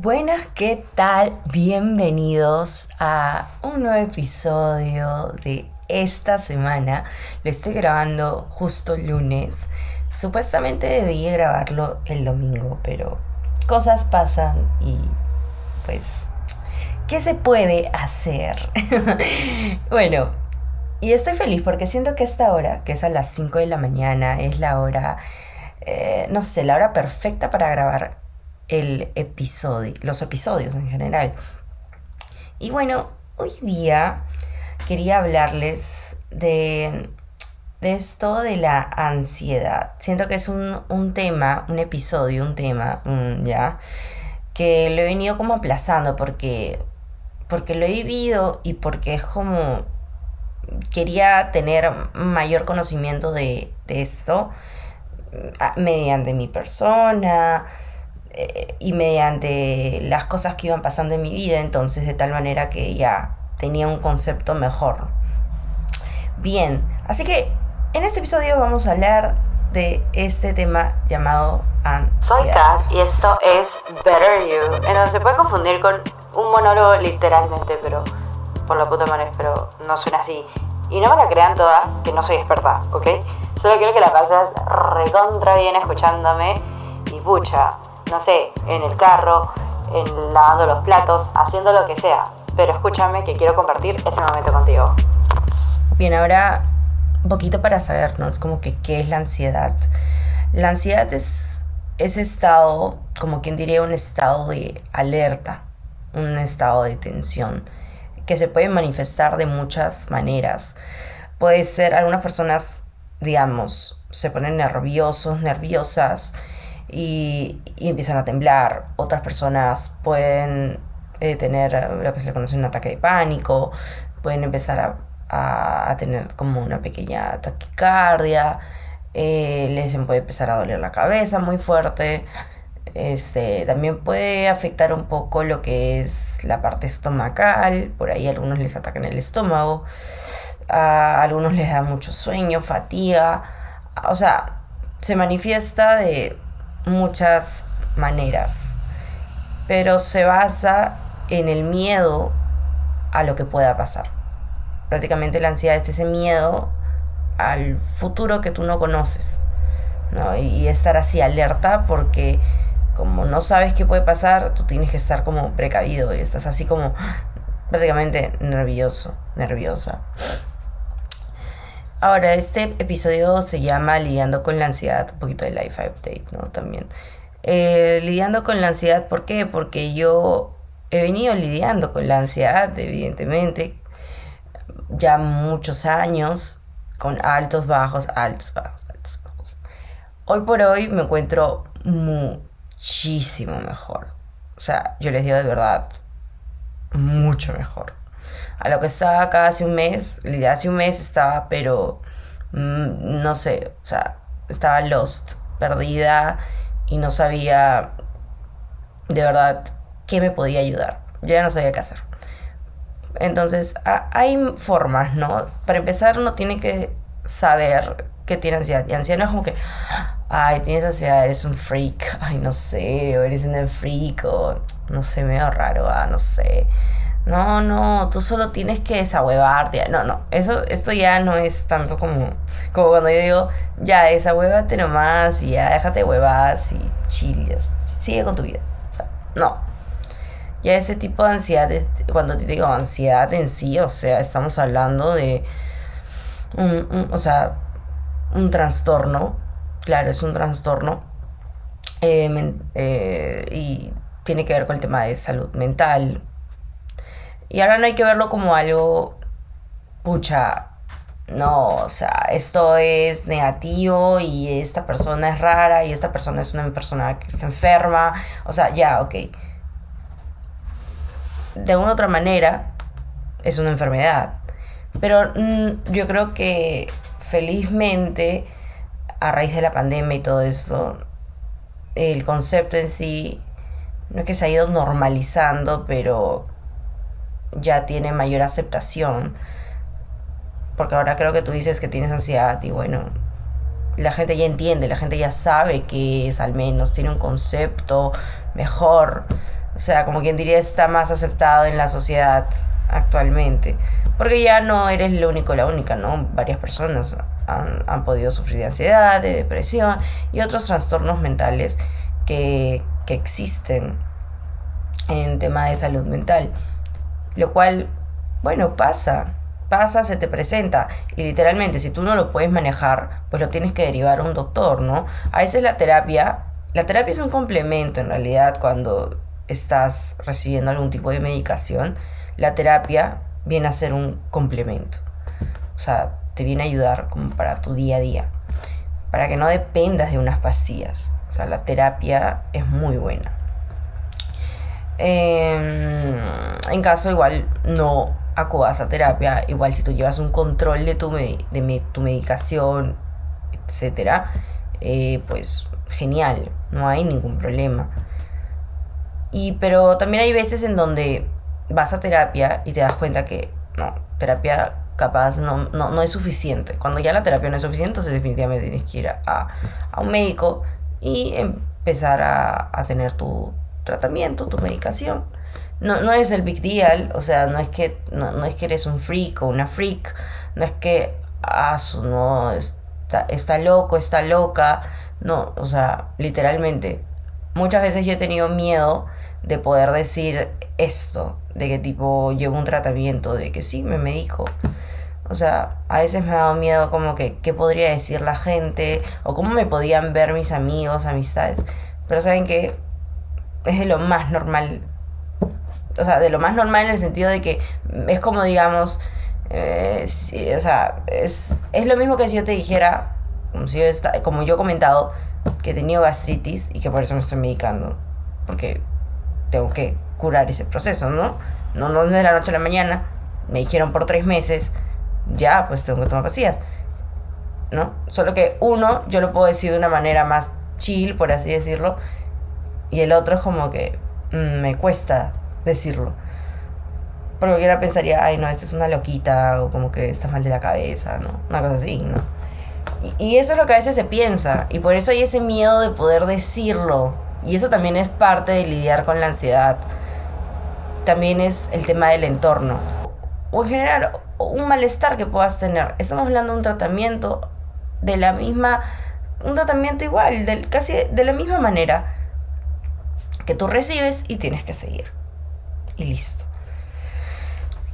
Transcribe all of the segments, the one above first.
Buenas, ¿qué tal? Bienvenidos a un nuevo episodio de esta semana. Lo estoy grabando justo lunes. Supuestamente debía grabarlo el domingo, pero cosas pasan y pues, ¿qué se puede hacer? bueno, y estoy feliz porque siento que esta hora, que es a las 5 de la mañana, es la hora, eh, no sé, la hora perfecta para grabar el episodio, los episodios en general. Y bueno, hoy día quería hablarles de, de esto de la ansiedad. Siento que es un, tema, un episodio, un tema, ya, que lo he venido como aplazando porque, porque lo he vivido y porque es como quería tener mayor conocimiento de, de esto mediante mi persona, eh, y mediante las cosas que iban pasando en mi vida, entonces de tal manera que ya tenía un concepto mejor. Bien, así que en este episodio vamos a hablar de este tema llamado ansiedad. Soy Kat y esto es Better You, en se puede confundir con un monólogo literalmente, pero por la puta madre, pero no suena así. Y no me la crean todas, que no soy experta, ¿ok? Solo quiero que la pases recontra bien escuchándome y pucha, no sé, en el carro, en lavando los platos, haciendo lo que sea. Pero escúchame que quiero compartir ese momento contigo. Bien, ahora un poquito para sabernos como que qué es la ansiedad. La ansiedad es ese estado, como quien diría, un estado de alerta, un estado de tensión, que se puede manifestar de muchas maneras. Puede ser, algunas personas, digamos, se ponen nerviosos, nerviosas, y, empiezan a temblar. Otras personas pueden eh, tener lo que se conoce un ataque de pánico, pueden empezar a, tener como una pequeña taquicardia, eh, les puede empezar a doler la cabeza muy fuerte. Este, también puede afectar un poco lo que es la parte estomacal, por ahí algunos les atacan el estómago, a algunos les da mucho sueño, fatiga, o sea, se manifiesta de muchas maneras, pero se basa en el miedo a lo que pueda pasar. Prácticamente la ansiedad es ese miedo al futuro que tú no conoces. Y, estar así alerta porque como no sabes qué puede pasar, tú tienes que estar como precavido y estás así como prácticamente nervioso, nerviosa. Ahora, este episodio se llama Lidiando con la ansiedad, un poquito de life update, ¿no? También. Eh, lidiando con la ansiedad, ¿por qué? Porque yo he venido lidiando con la ansiedad, evidentemente, ya muchos años, con altos, bajos, altos, bajos, altos, bajos. Hoy por hoy me encuentro muchísimo mejor. O sea, yo les digo de verdad, mucho mejor a lo que estaba acá hace un mes, hace un mes estaba, pero mm, no sé, o sea, estaba lost, perdida y no sabía de verdad qué me podía ayudar. Yo ya no sabía qué hacer. Entonces, hay formas, ¿no? Para empezar, uno tiene que saber que tiene ansiedad. Y ansiedad no es como que, ay, tienes ansiedad, eres un freak, ay, no sé, o eres un freak, o no sé, medio raro, ah, no sé. No, no, tú solo tienes que desahuevarte. No, no, eso, esto ya no es tanto como, como cuando yo digo, ya, desahuévate nomás y ya déjate huevas y chillas, sigue con tu vida. O sea, no. Ya ese tipo de ansiedad, cuando te digo ansiedad en sí, o sea, estamos hablando de un, o sea, un trastorno, claro, es un trastorno eh, eh, y tiene que ver con el tema de salud mental, y ahora no hay que verlo como algo, pucha, no, o sea, esto es negativo y esta persona es rara y esta persona es una persona que está enferma. O sea, ya, ok. De una u otra manera, es una enfermedad. Pero mm, yo creo que felizmente, a raíz de la pandemia y todo esto, el concepto en sí, no es que se ha ido normalizando, pero ya tiene mayor aceptación. Porque ahora creo que tú dices que tienes ansiedad y bueno, la gente ya entiende, la gente ya sabe que es al menos, tiene un concepto mejor. O sea, como quien diría, está más aceptado en la sociedad actualmente. Porque ya no eres lo único, la única, ¿no? Varias personas han, han podido sufrir de ansiedad, de depresión y otros trastornos mentales que, que existen en tema de salud mental. Lo cual, bueno, pasa, pasa, se te presenta. Y literalmente, si tú no lo puedes manejar, pues lo tienes que derivar a un doctor, ¿no? A veces la terapia, la terapia es un complemento en realidad cuando estás recibiendo algún tipo de medicación. La terapia viene a ser un complemento. O sea, te viene a ayudar como para tu día a día. Para que no dependas de unas pastillas. O sea, la terapia es muy buena. Em, en caso igual no acudas a terapia, igual si tú llevas un control de tu, de tu medicación, etcétera, eh, pues genial, no hay ningún problema. Y pero también hay veces en donde vas a terapia y te das cuenta que no, terapia capaz no, no, no es suficiente. Cuando ya la terapia no es suficiente, entonces definitivamente tienes que ir a, a un médico y empezar a, a tener tu, tratamiento, tu medicación. No, no es el big deal, o sea, no es que, no, es que eres un freak o una freak, no es que, ah, no, está, está loco, está loca, no, o sea, literalmente. Muchas veces yo he tenido miedo de poder decir esto, de que tipo llevo un tratamiento, de que sí, me medico. O sea, a veces me ha dado miedo como que qué podría decir la gente o cómo me podían ver mis amigos, amistades. Pero saben que es de lo más normal. O sea, de lo más normal en el sentido de que es como, digamos, eh, o sea, es, es lo mismo que si yo te dijera, como, yo he comentado, que he tenido gastritis y que por eso me estoy medicando. Porque tengo que curar ese proceso, ¿no? No, no de la noche a la mañana. Me dijeron por tres meses, ya, pues tengo que tomar pastillas. ¿No? Solo que uno, yo lo puedo decir de una manera más chill, por así decirlo, y el otro es como que mm, me cuesta decirlo. Porque cualquiera pensaría, ay, no, esta es una loquita, o como que estás mal de la cabeza, ¿no? Una cosa así, ¿no? Y, eso es lo que a veces se piensa, y por eso hay ese miedo de poder decirlo. Y eso también es parte de lidiar con la ansiedad. También es el tema del entorno. O en general, un malestar que puedas tener. Estamos hablando de un tratamiento de la misma, un tratamiento igual, del, casi de la misma manera que tú recibes y tienes que seguir. Y listo.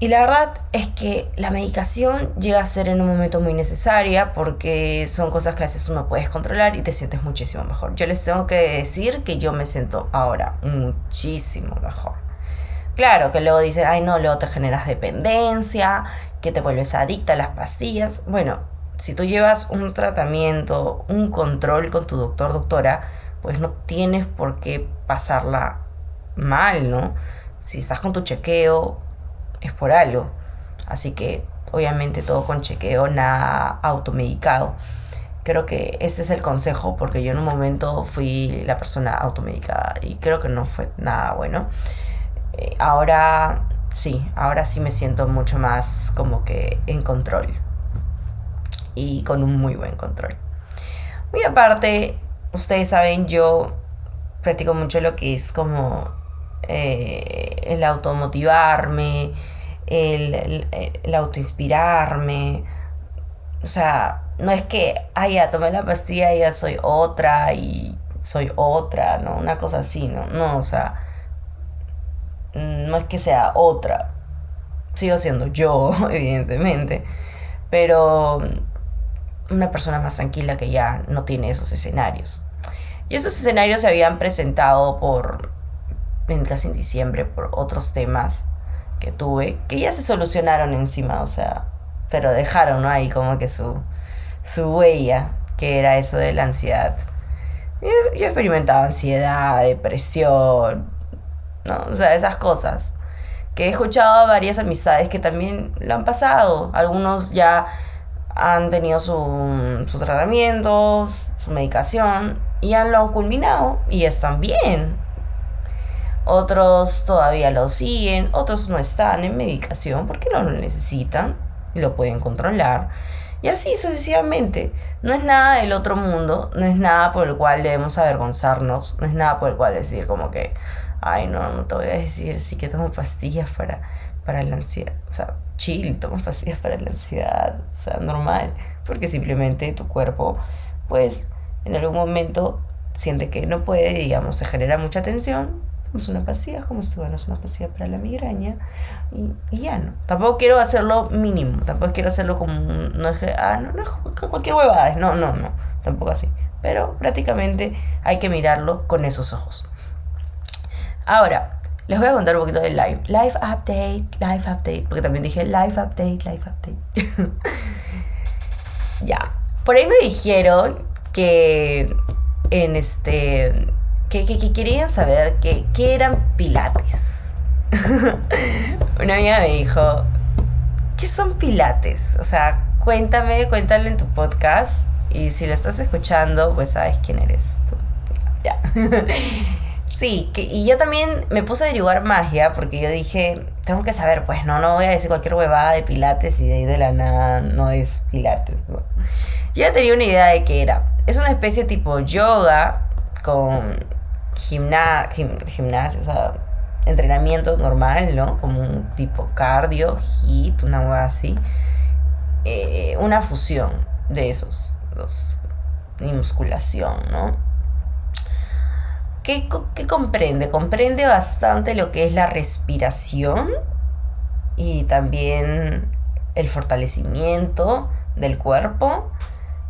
Y la verdad es que la medicación llega a ser en un momento muy necesaria porque son cosas que a veces tú no puedes controlar y te sientes muchísimo mejor. Yo les tengo que decir que yo me siento ahora muchísimo mejor. Claro que luego dicen, ay no, luego te generas dependencia, que te vuelves adicta a las pastillas. Bueno, si tú llevas un tratamiento, un control con tu doctor, doctora, pues no tienes por qué pasarla mal, ¿no? Si estás con tu chequeo, es por algo. Así que obviamente todo con chequeo, nada automedicado. Creo que ese es el consejo porque yo en un momento fui la persona automedicada y creo que no fue nada bueno. Eh, ahora sí, ahora sí me siento mucho más como que en control y con un muy buen control. Muy aparte, ustedes saben, yo practico mucho lo que es como eh, el automotivarme, el, el, el autoinspirarme. O sea, no es que, ay, ya tomé la pastilla y ya soy otra y soy otra, ¿no? Una cosa así, ¿no? No, o sea, no es que sea otra. Sigo siendo yo, evidentemente. Pero una persona más tranquila que ya no tiene esos escenarios. Y esos escenarios se habían presentado por, en casi en diciembre, por otros temas que tuve, que ya se solucionaron encima, o sea, pero dejaron ¿no? ahí como que su, su huella, que era eso de la ansiedad. Yo, yo experimentaba ansiedad, depresión, ¿no? O sea, esas cosas. Que he escuchado a varias amistades que también lo han pasado. Algunos ya han tenido su, su tratamiento, su medicación y han lo han culminado y están bien. Otros todavía lo siguen, otros no están en medicación porque no lo necesitan y lo pueden controlar. Y así sucesivamente. No es nada del otro mundo, no es nada por el cual debemos avergonzarnos, no es nada por el cual decir como que, ay, no, no te voy a decir, sí que tomo pastillas para, para la ansiedad. O sea, chill, tomo pastillas para la ansiedad, o sea, normal, porque simplemente tu cuerpo, pues, en algún momento siente que no puede, digamos, se genera mucha tensión, tomas una pastilla, como si tuvieras una pastilla para la migraña, y, y, ya no. Tampoco quiero hacerlo mínimo, tampoco quiero hacerlo como, no es que, ah, no, no es cualquier huevada, no, no, no, tampoco así. Pero prácticamente hay que mirarlo con esos ojos. Ahora, les voy a contar un poquito del live. Live update, live update, porque también dije live update, live update. ya. Por ahí me dijeron que en este que, que, querían saber qué eran pilates. Una amiga me dijo, ¿qué son pilates? O sea, cuéntame, cuéntale en tu podcast. Y si lo estás escuchando, pues sabes quién eres tú. Ya. Sí, que, y yo también me puse a averiguar magia porque yo dije, tengo que saber, pues no, no voy a decir cualquier huevada de pilates y de ahí de la nada no es pilates. ¿no? Yo ya tenía una idea de qué era. Es una especie tipo yoga con gimna gimnasia, o sea, entrenamiento normal, ¿no? Como un tipo cardio, hit, una hueá así. Eh, una fusión de esos dos. Y musculación, ¿no? ¿Qué, comprende? Comprende bastante lo que es la respiración y también el fortalecimiento del cuerpo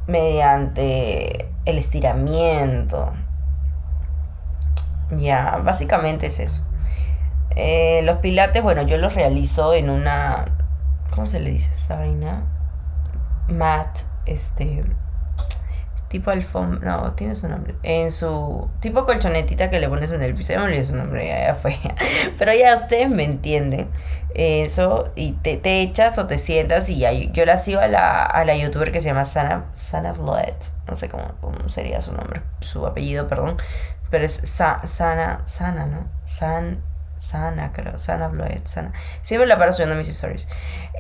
mediante el estiramiento. Ya, básicamente es eso. Eh, los pilates, bueno, yo los realizo en una. ¿Cómo se le dice esta vaina? Mat, este tipo alfombra, no, tiene su nombre. En su tipo colchonetita que le pones en el piso, ya me olvidé su nombre, ya, fue. Pero ya ustedes me entienden. Eso, y te, te, echas o te sientas y ya, yo la sigo a la, a la youtuber que se llama Sana, Sana Blood, no sé cómo, cómo sería su nombre, su apellido, perdón. Pero es Sana, Sana, ¿no? San Sana, creo. Sana Bloed, Sana. Siempre la paro subiendo mis stories.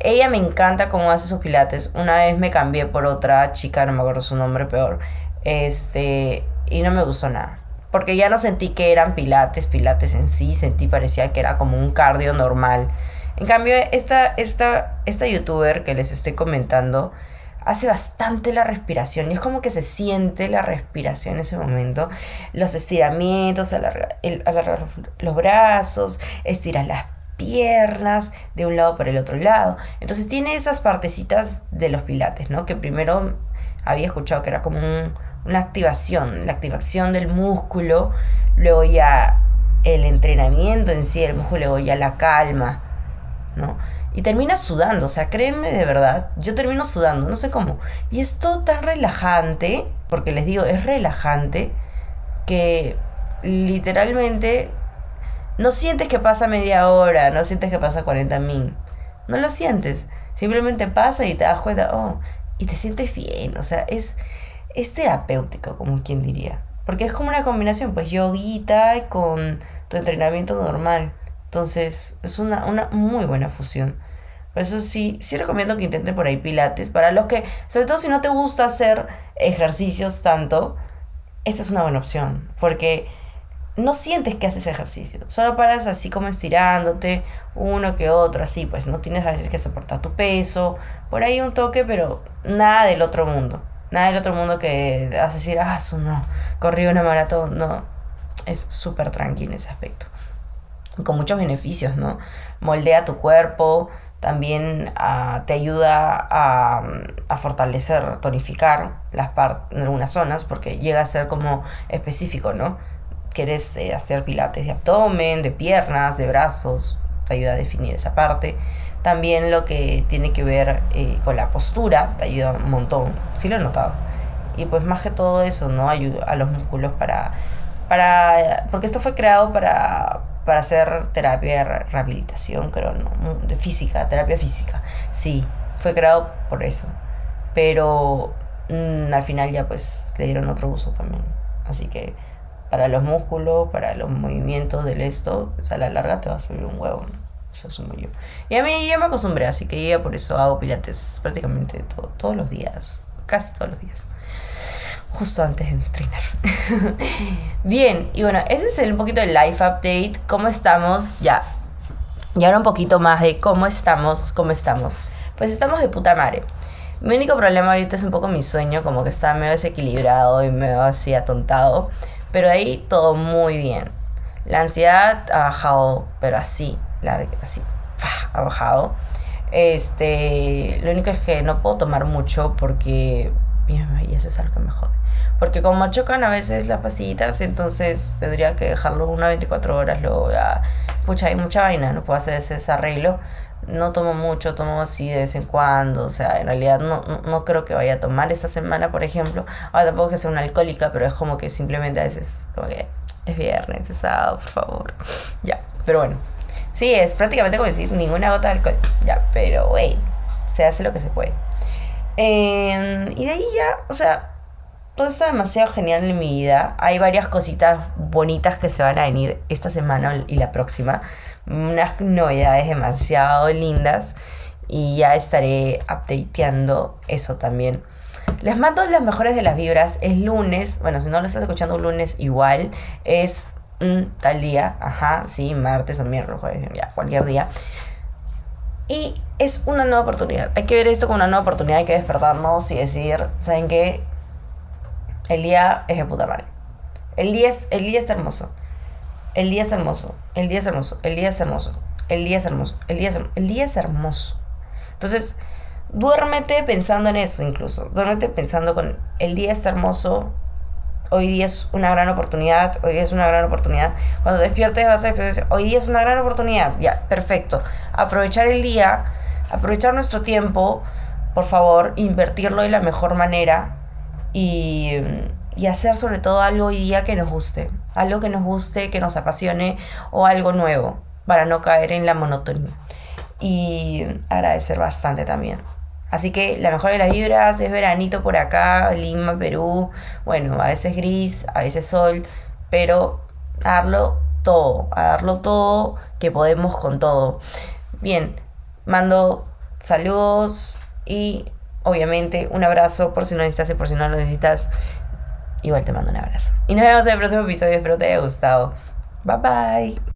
Ella me encanta cómo hace sus pilates. Una vez me cambié por otra chica, no me acuerdo su nombre peor. Este. Y no me gustó nada. Porque ya no sentí que eran pilates, pilates en sí. Sentí, parecía que era como un cardio normal. En cambio, esta, esta, esta youtuber que les estoy comentando hace bastante la respiración y es como que se siente la respiración en ese momento. Los estiramientos, alargar, los brazos, estiras las piernas de un lado para el otro lado. Entonces tiene esas partecitas de los pilates, ¿no? Que primero había escuchado que era como una activación, la activación del músculo, luego ya el entrenamiento en sí del músculo, luego ya la calma, ¿no? Y termina sudando, o sea, créeme de verdad, yo termino sudando, no sé cómo. Y es todo tan relajante, porque les digo, es relajante, que literalmente no sientes que pasa media hora, no sientes que pasa 40 mil. No lo sientes. Simplemente pasa y te das cuenta, oh, y te sientes bien. O sea, es, es terapéutico, como quien diría. Porque es como una combinación, pues yoguita con tu entrenamiento normal. Entonces, es una, una muy buena fusión. Por eso sí, sí recomiendo que intenten por ahí pilates. Para los que, sobre todo si no te gusta hacer ejercicios tanto, esta es una buena opción. Porque no sientes que haces ejercicio. Solo paras así como estirándote, uno que otro, así. Pues no tienes a veces que soportar tu peso. Por ahí un toque, pero nada del otro mundo. Nada del otro mundo que hace decir, ah, su no, corrí una maratón. No, es súper tranquilo en ese aspecto. Con muchos beneficios, ¿no? Moldea tu cuerpo, también ah, te ayuda a, a, fortalecer, tonificar las en algunas zonas, porque llega a ser como específico, ¿no? Quieres eh, hacer pilates de abdomen, de piernas, de brazos, te ayuda a definir esa parte. También lo que tiene que ver eh, con la postura, te ayuda un montón, sí lo he notado. Y pues más que todo eso, ¿no? Ayuda a los músculos para, para, porque esto fue creado para, para hacer terapia de rehabilitación, creo, no, de física, terapia física. Sí, fue creado por eso. Pero mm, al final ya pues le dieron otro uso también. Así que para los músculos, para los movimientos del esto, sea, a la larga te va a servir un huevo. Eso asumo yo. Y a mí ya me acostumbré, así que ya por eso hago pilates prácticamente todos los días. Casi todos los días. Justo antes de entrenar. Bien, y bueno, ese es el un poquito del life update. ¿Cómo estamos? Ya. Y ahora un poquito más de cómo estamos, cómo estamos. Pues estamos de puta madre. Mi único problema ahorita es un poco mi sueño, como que está medio desequilibrado y medio así atontado. Pero ahí todo muy bien. La ansiedad ha bajado, pero así, así, ha bajado. Este, lo único es que no puedo tomar mucho porque y eso es algo que me jode. Porque como chocan a veces las pasillitas, entonces tendría que dejarlo una 24 horas, luego ya, pucha, hay mucha vaina, no puedo hacer ese, arreglo. No tomo mucho, tomo así de vez en cuando, o sea, en realidad no, no, creo que vaya a tomar esta semana, por ejemplo. Ahora tampoco que sea una alcohólica, pero es como que simplemente a veces, como que es viernes, es sábado, por favor. Ya, pero bueno. Sí, es prácticamente como decir ninguna gota de alcohol. Ya, pero bueno, se hace lo que se puede. Y de ahí ya, o sea, todo está demasiado genial en mi vida. Hay varias cositas bonitas que se van a venir esta semana y la próxima. Unas novedades demasiado lindas. Y ya estaré updateando eso también. Les mando las mejores de las vibras. Es lunes. Bueno, si no lo estás escuchando lunes, igual. Es tal día. Ajá, sí, martes o miércoles, ya, cualquier día. Y es una nueva oportunidad. Hay que ver esto como una nueva oportunidad. Hay que despertarnos y decir, ¿saben qué? El día es de puta madre. El día, es, el día está hermoso. El día es hermoso. El día es hermoso. El día es hermoso. El día es hermoso. El día es, el día es hermoso. Entonces, duérmete pensando en eso incluso. Duérmete pensando con el día está hermoso. Hoy día es una gran oportunidad. Hoy día es una gran oportunidad. Cuando despiertes vas a decir, hoy día es una gran oportunidad. Ya, perfecto. Aprovechar el día, aprovechar nuestro tiempo, por favor, invertirlo de la mejor manera y, y hacer sobre todo algo hoy día que nos guste, algo que nos guste, que nos apasione o algo nuevo para no caer en la monotonía y agradecer bastante también. Así que la mejor de las vibras es veranito por acá, Lima, Perú. Bueno, a veces gris, a veces sol, pero darlo todo, a darlo todo, que podemos con todo. Bien, mando saludos y obviamente, un abrazo por si no necesitas y por si no lo necesitas. Igual te mando un abrazo. Y nos vemos en el próximo episodio. Espero te haya gustado. Bye bye.